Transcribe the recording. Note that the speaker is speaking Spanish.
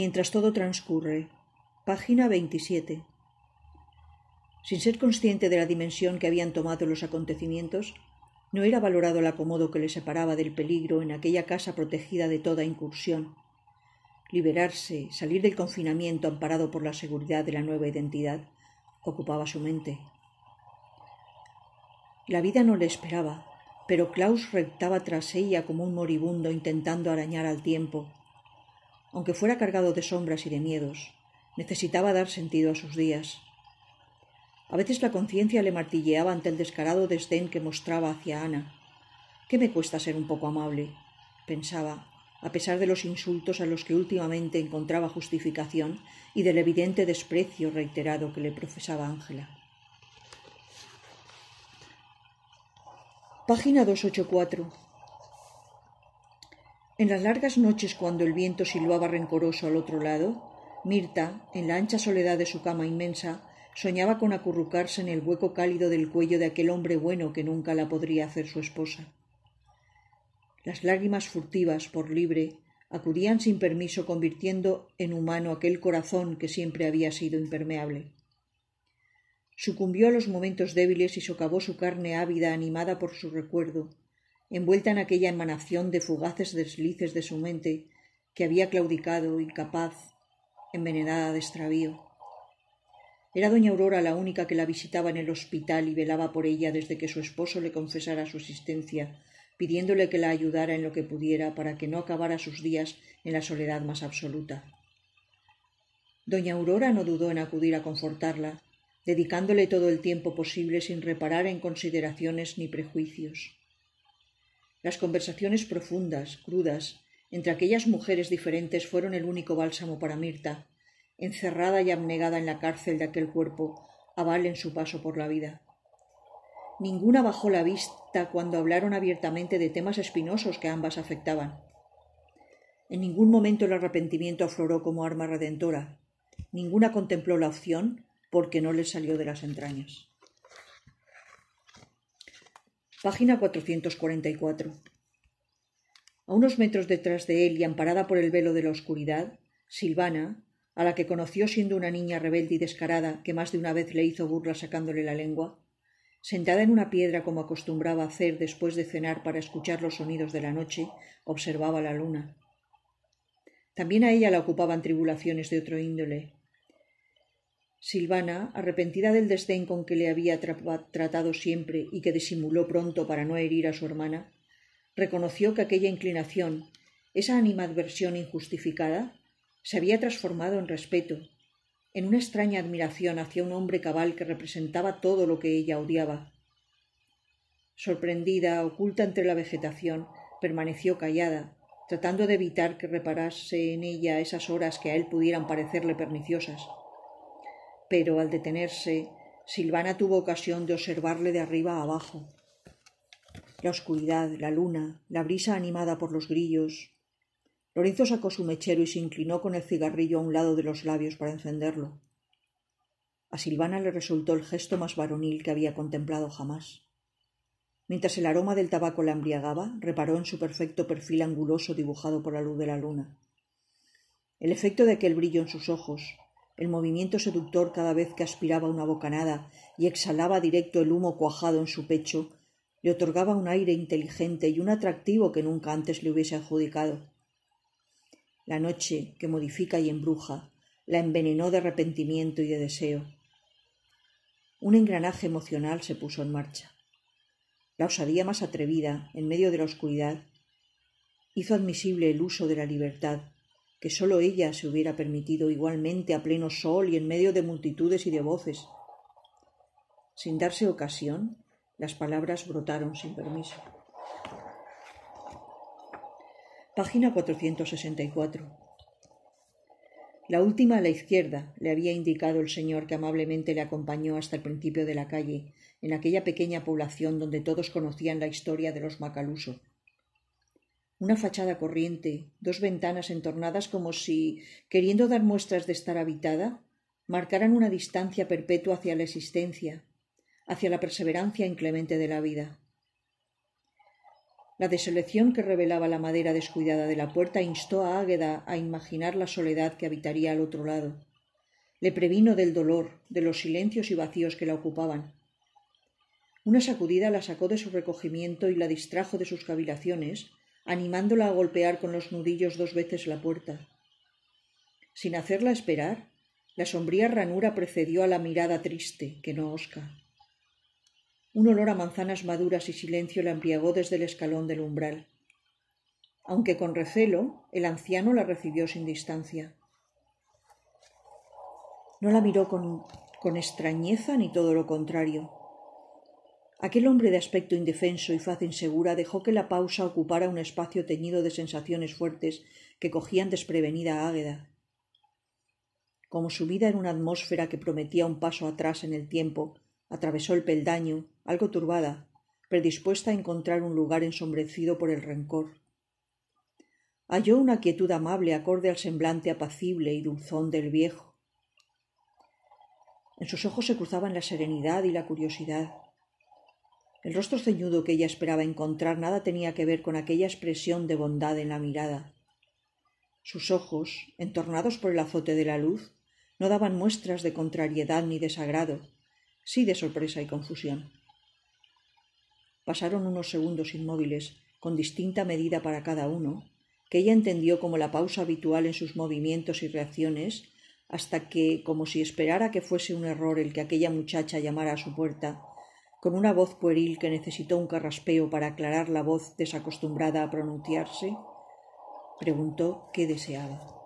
Mientras todo transcurre. Página 27. Sin ser consciente de la dimensión que habían tomado los acontecimientos, no era valorado el acomodo que le separaba del peligro en aquella casa protegida de toda incursión. Liberarse, salir del confinamiento amparado por la seguridad de la nueva identidad, ocupaba su mente. La vida no le esperaba, pero Klaus rectaba tras ella como un moribundo intentando arañar al tiempo. Aunque fuera cargado de sombras y de miedos, necesitaba dar sentido a sus días. A veces la conciencia le martilleaba ante el descarado desdén que mostraba hacia Ana. ¿Qué me cuesta ser un poco amable? pensaba, a pesar de los insultos a los que últimamente encontraba justificación y del evidente desprecio reiterado que le profesaba Ángela. Página 284. En las largas noches cuando el viento silbaba rencoroso al otro lado, Mirta, en la ancha soledad de su cama inmensa, soñaba con acurrucarse en el hueco cálido del cuello de aquel hombre bueno que nunca la podría hacer su esposa. Las lágrimas furtivas, por libre, acudían sin permiso convirtiendo en humano aquel corazón que siempre había sido impermeable. Sucumbió a los momentos débiles y socavó su carne ávida animada por su recuerdo, envuelta en aquella emanación de fugaces deslices de su mente que había claudicado, incapaz, envenenada de extravío. Era doña Aurora la única que la visitaba en el hospital y velaba por ella desde que su esposo le confesara su existencia, pidiéndole que la ayudara en lo que pudiera para que no acabara sus días en la soledad más absoluta. Doña Aurora no dudó en acudir a confortarla, dedicándole todo el tiempo posible sin reparar en consideraciones ni prejuicios. Las conversaciones profundas, crudas, entre aquellas mujeres diferentes fueron el único bálsamo para Mirta, encerrada y abnegada en la cárcel de aquel cuerpo, aval en su paso por la vida. Ninguna bajó la vista cuando hablaron abiertamente de temas espinosos que ambas afectaban. En ningún momento el arrepentimiento afloró como arma redentora. Ninguna contempló la opción porque no le salió de las entrañas. Página 444. A unos metros detrás de él y amparada por el velo de la oscuridad, Silvana, a la que conoció siendo una niña rebelde y descarada que más de una vez le hizo burla sacándole la lengua, sentada en una piedra como acostumbraba hacer después de cenar para escuchar los sonidos de la noche, observaba la luna. También a ella la ocupaban tribulaciones de otro índole, Silvana, arrepentida del desdén con que le había tratado siempre y que disimuló pronto para no herir a su hermana, reconoció que aquella inclinación, esa animadversión injustificada, se había transformado en respeto, en una extraña admiración hacia un hombre cabal que representaba todo lo que ella odiaba. Sorprendida, oculta entre la vegetación, permaneció callada, tratando de evitar que reparase en ella esas horas que a él pudieran parecerle perniciosas pero al detenerse, Silvana tuvo ocasión de observarle de arriba a abajo. La oscuridad, la luna, la brisa animada por los grillos. Lorenzo sacó su mechero y se inclinó con el cigarrillo a un lado de los labios para encenderlo. A Silvana le resultó el gesto más varonil que había contemplado jamás. Mientras el aroma del tabaco la embriagaba, reparó en su perfecto perfil anguloso dibujado por la luz de la luna. El efecto de aquel brillo en sus ojos, el movimiento seductor cada vez que aspiraba una bocanada y exhalaba directo el humo cuajado en su pecho, le otorgaba un aire inteligente y un atractivo que nunca antes le hubiese adjudicado. La noche, que modifica y embruja, la envenenó de arrepentimiento y de deseo. Un engranaje emocional se puso en marcha. La osadía más atrevida, en medio de la oscuridad, hizo admisible el uso de la libertad que sólo ella se hubiera permitido igualmente a pleno sol y en medio de multitudes y de voces. Sin darse ocasión, las palabras brotaron sin permiso. Página 464. La última a la izquierda, le había indicado el señor que amablemente le acompañó hasta el principio de la calle, en aquella pequeña población donde todos conocían la historia de los Macaluso una fachada corriente, dos ventanas entornadas como si, queriendo dar muestras de estar habitada, marcaran una distancia perpetua hacia la existencia, hacia la perseverancia inclemente de la vida. La deselección que revelaba la madera descuidada de la puerta instó a Águeda a imaginar la soledad que habitaría al otro lado. Le previno del dolor, de los silencios y vacíos que la ocupaban. Una sacudida la sacó de su recogimiento y la distrajo de sus cavilaciones, animándola a golpear con los nudillos dos veces la puerta. Sin hacerla esperar, la sombría ranura precedió a la mirada triste, que no osca. Un olor a manzanas maduras y silencio la embriagó desde el escalón del umbral. Aunque con recelo, el anciano la recibió sin distancia. No la miró con, con extrañeza ni todo lo contrario. Aquel hombre de aspecto indefenso y faz insegura dejó que la pausa ocupara un espacio teñido de sensaciones fuertes que cogían desprevenida a Águeda. Como subida en una atmósfera que prometía un paso atrás en el tiempo, atravesó el peldaño, algo turbada, predispuesta a encontrar un lugar ensombrecido por el rencor. Halló una quietud amable acorde al semblante apacible y dulzón del viejo. En sus ojos se cruzaban la serenidad y la curiosidad. El rostro ceñudo que ella esperaba encontrar nada tenía que ver con aquella expresión de bondad en la mirada. Sus ojos, entornados por el azote de la luz, no daban muestras de contrariedad ni desagrado, sí de sorpresa y confusión. Pasaron unos segundos inmóviles, con distinta medida para cada uno, que ella entendió como la pausa habitual en sus movimientos y reacciones, hasta que, como si esperara que fuese un error el que aquella muchacha llamara a su puerta, con una voz pueril que necesitó un carraspeo para aclarar la voz desacostumbrada a pronunciarse, preguntó qué deseaba.